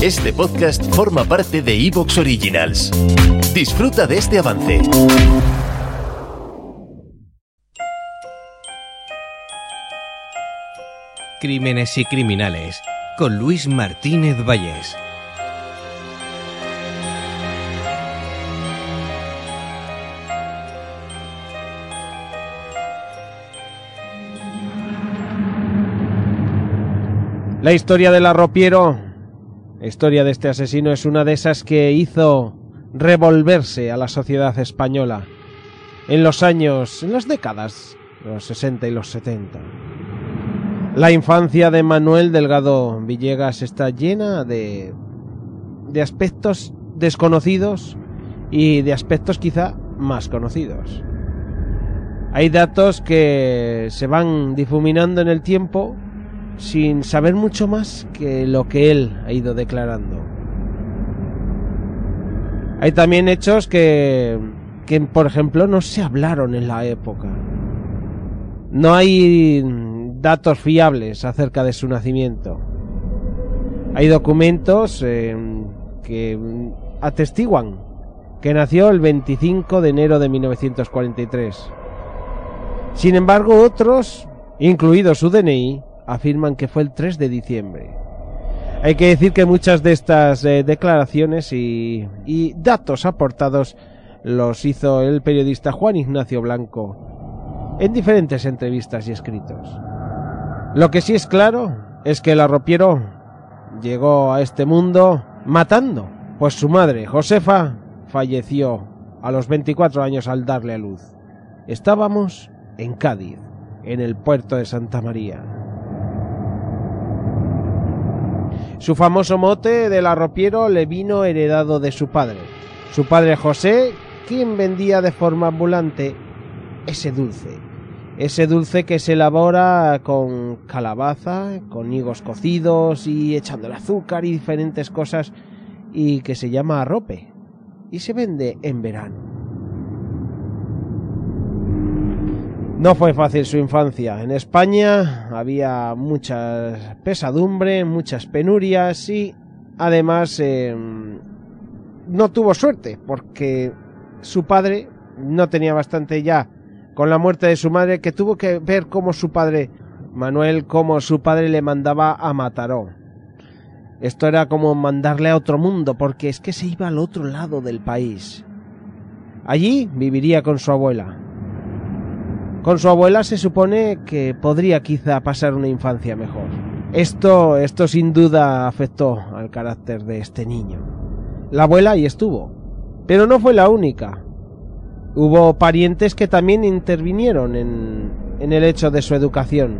Este podcast forma parte de Evox Originals. Disfruta de este avance. Crímenes y criminales con Luis Martínez Vallés. La historia del arropiero, la historia de este asesino es una de esas que hizo revolverse a la sociedad española en los años, en las décadas, los 60 y los 70. La infancia de Manuel Delgado Villegas está llena de, de aspectos desconocidos y de aspectos quizá más conocidos. Hay datos que se van difuminando en el tiempo sin saber mucho más que lo que él ha ido declarando. Hay también hechos que, que, por ejemplo, no se hablaron en la época. No hay datos fiables acerca de su nacimiento. Hay documentos eh, que atestiguan que nació el 25 de enero de 1943. Sin embargo, otros, incluido su DNI, afirman que fue el 3 de diciembre. Hay que decir que muchas de estas eh, declaraciones y, y datos aportados los hizo el periodista Juan Ignacio Blanco en diferentes entrevistas y escritos. Lo que sí es claro es que el arropiero llegó a este mundo matando, pues su madre, Josefa, falleció a los 24 años al darle a luz. Estábamos en Cádiz, en el puerto de Santa María. Su famoso mote del arropiero le vino heredado de su padre, su padre José, quien vendía de forma ambulante ese dulce, ese dulce que se elabora con calabaza, con higos cocidos y echándole azúcar y diferentes cosas y que se llama arrope y se vende en verano. No fue fácil su infancia. En España había mucha pesadumbre, muchas penurias y además eh, no tuvo suerte porque su padre no tenía bastante ya con la muerte de su madre que tuvo que ver cómo su padre, Manuel, cómo su padre le mandaba a Mataró. Esto era como mandarle a otro mundo porque es que se iba al otro lado del país. Allí viviría con su abuela. Con su abuela se supone que podría quizá pasar una infancia mejor. Esto, esto sin duda afectó al carácter de este niño. La abuela ahí estuvo, pero no fue la única. Hubo parientes que también intervinieron en, en el hecho de su educación.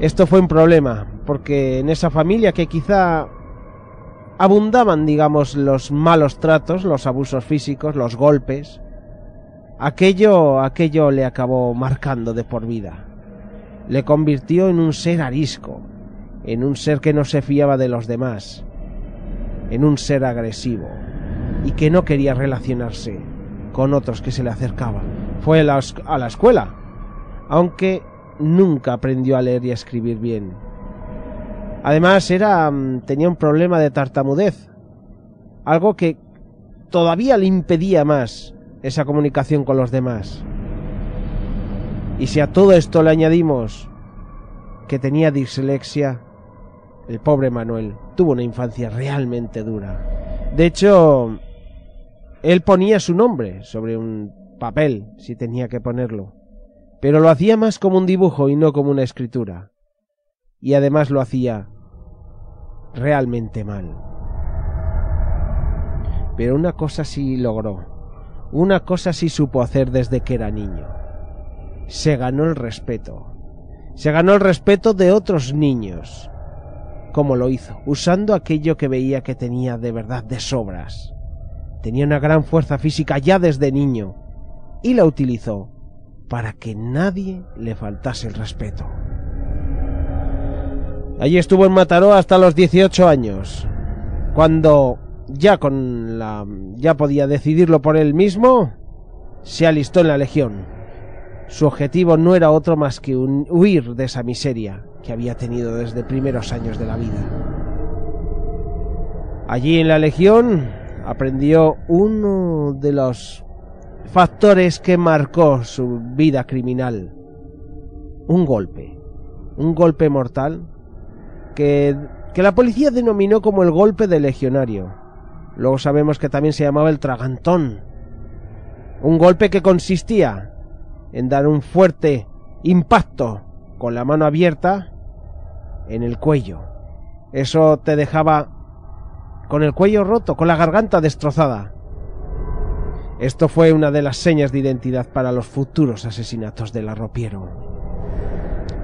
Esto fue un problema, porque en esa familia que quizá abundaban, digamos, los malos tratos, los abusos físicos, los golpes, Aquello, aquello le acabó marcando de por vida. Le convirtió en un ser arisco, en un ser que no se fiaba de los demás, en un ser agresivo y que no quería relacionarse con otros que se le acercaban. Fue a la, escuela, aunque nunca aprendió a leer y a escribir bien. Además era mm, tenía un problema de tartamudez, algo que todavía le impedía más esa comunicación con los demás. Y si a todo esto le añadimos que tenía dislexia, el pobre Manuel tuvo una infancia realmente dura. De hecho, él ponía su nombre sobre un papel, si tenía que ponerlo, pero lo hacía más como un dibujo y no como una escritura. Y además lo hacía realmente mal. Pero una cosa sí logró una cosa sí supo hacer desde que era niño. Se ganó el respeto. Se ganó el respeto de otros niños. ¿Cómo lo hizo? Usando aquello que veía que tenía de verdad de sobras. Tenía una gran fuerza física ya desde niño. Y la utilizó para que nadie le faltase el respeto. Allí estuvo en Mataró hasta los 18 años, cuando ya con la ya podía decidirlo por él mismo, se alistó en la legión. Su objetivo no era otro más que huir de esa miseria que había tenido desde primeros años de la vida. Allí en la Legión aprendió uno de los factores que marcó su vida criminal. Un golpe. Un golpe mortal que, que la policía denominó como el golpe del legionario. Luego sabemos que también se llamaba el tragantón. Un golpe que consistía en dar un fuerte impacto con la mano abierta en el cuello. Eso te dejaba con el cuello roto, con la garganta destrozada. Esto fue una de las señas de identidad para los futuros asesinatos del arropiero.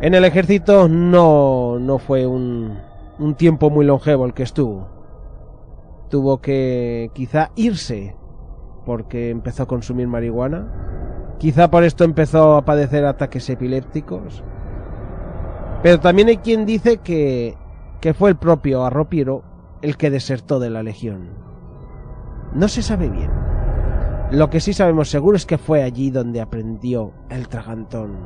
En el ejército no, no fue un, un tiempo muy longevo el que estuvo. Tuvo que quizá irse porque empezó a consumir marihuana. Quizá por esto empezó a padecer ataques epilépticos. Pero también hay quien dice que, que fue el propio Arropiero el que desertó de la legión. No se sabe bien. Lo que sí sabemos seguro es que fue allí donde aprendió el tragantón.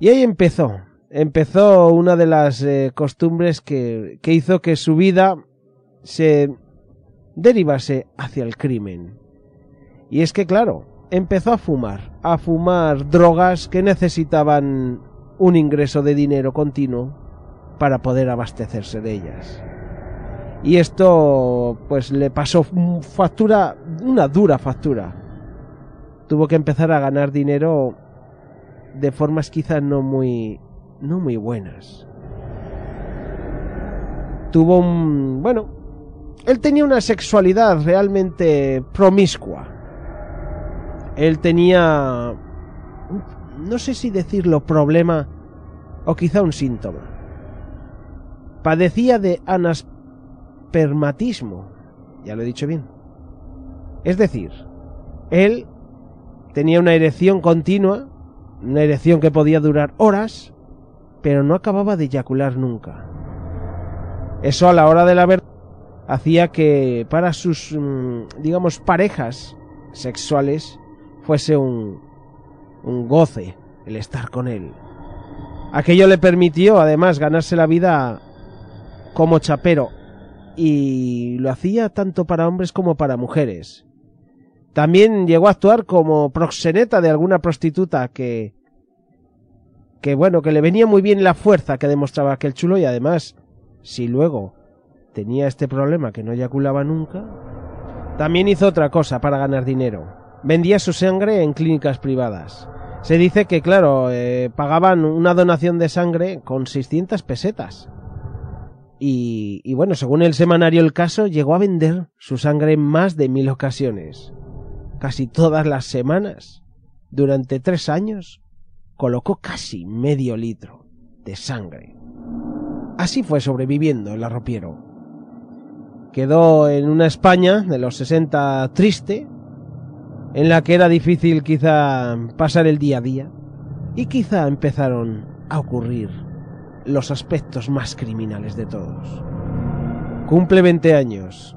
Y ahí empezó. Empezó una de las eh, costumbres que, que hizo que su vida se derivase hacia el crimen. Y es que, claro, empezó a fumar, a fumar drogas que necesitaban un ingreso de dinero continuo para poder abastecerse de ellas. Y esto pues le pasó factura, una dura factura. Tuvo que empezar a ganar dinero de formas quizás no muy no muy buenas. Tuvo un, bueno, él tenía una sexualidad realmente promiscua. Él tenía no sé si decirlo problema o quizá un síntoma padecía de anaspermatismo. Ya lo he dicho bien. Es decir, él tenía una erección continua, una erección que podía durar horas, pero no acababa de eyacular nunca. Eso a la hora de la verdad hacía que para sus, mm, digamos, parejas sexuales fuese un, un goce el estar con él. Aquello le permitió además ganarse la vida como chapero y lo hacía tanto para hombres como para mujeres. También llegó a actuar como proxeneta de alguna prostituta que que bueno, que le venía muy bien la fuerza que demostraba aquel chulo y además, si luego tenía este problema que no eyaculaba nunca, también hizo otra cosa para ganar dinero. Vendía su sangre en clínicas privadas. Se dice que, claro, eh, pagaban una donación de sangre con 600 pesetas. Y, bueno, según el semanario El Caso, llegó a vender su sangre en más de mil ocasiones. Casi todas las semanas. Durante tres años, colocó casi medio litro de sangre. Así fue sobreviviendo el arropiero. Quedó en una España de los 60 triste, en la que era difícil quizá pasar el día a día, y quizá empezaron a ocurrir los aspectos más criminales de todos. Cumple 20 años.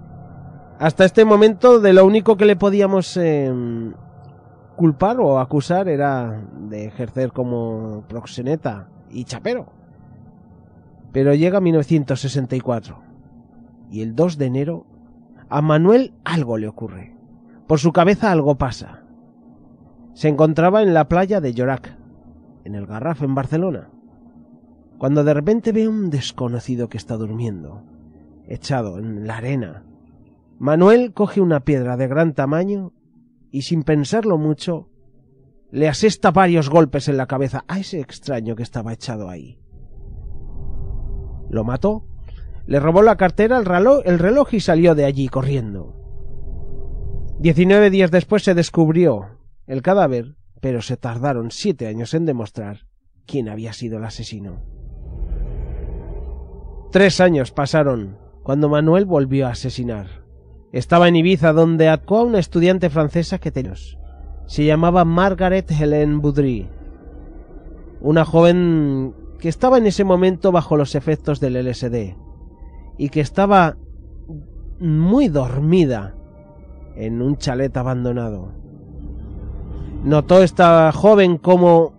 Hasta este momento de lo único que le podíamos em, culpar o acusar era de ejercer como proxeneta y chapero. Pero llega 1964 y el 2 de enero a Manuel algo le ocurre. Por su cabeza algo pasa. Se encontraba en la playa de Llorac, en el Garraf en Barcelona cuando de repente ve un desconocido que está durmiendo, echado en la arena. Manuel coge una piedra de gran tamaño y sin pensarlo mucho le asesta varios golpes en la cabeza a ese extraño que estaba echado ahí. Lo mató, le robó la cartera, el reloj, el reloj y salió de allí corriendo. Diecinueve días después se descubrió el cadáver, pero se tardaron siete años en demostrar quién había sido el asesino. Tres años pasaron cuando Manuel volvió a asesinar. Estaba en Ibiza donde actuó a una estudiante francesa que tenía. Se llamaba Margaret Helen Boudry. Una joven que estaba en ese momento bajo los efectos del LSD y que estaba muy dormida en un chalet abandonado. Notó esta joven como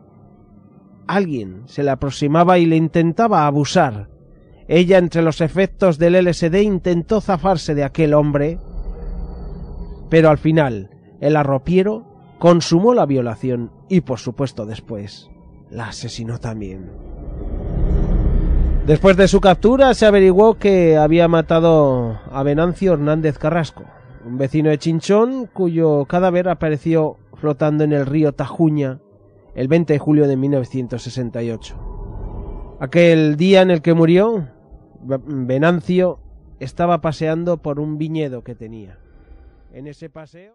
alguien se le aproximaba y le intentaba abusar Ella, entre los efectos del LSD, intentó zafarse de aquel hombre, pero al final el arropiero consumó la violación y, por supuesto, después la asesinó también. Después de su captura se averiguó que había matado a Venancio Hernández Carrasco, un vecino de Chinchón cuyo cadáver apareció flotando en el río Tajuña el 20 de julio de 1968. Aquel día en el que murió, Venancio estaba paseando por un viñedo que tenía. En ese paseo...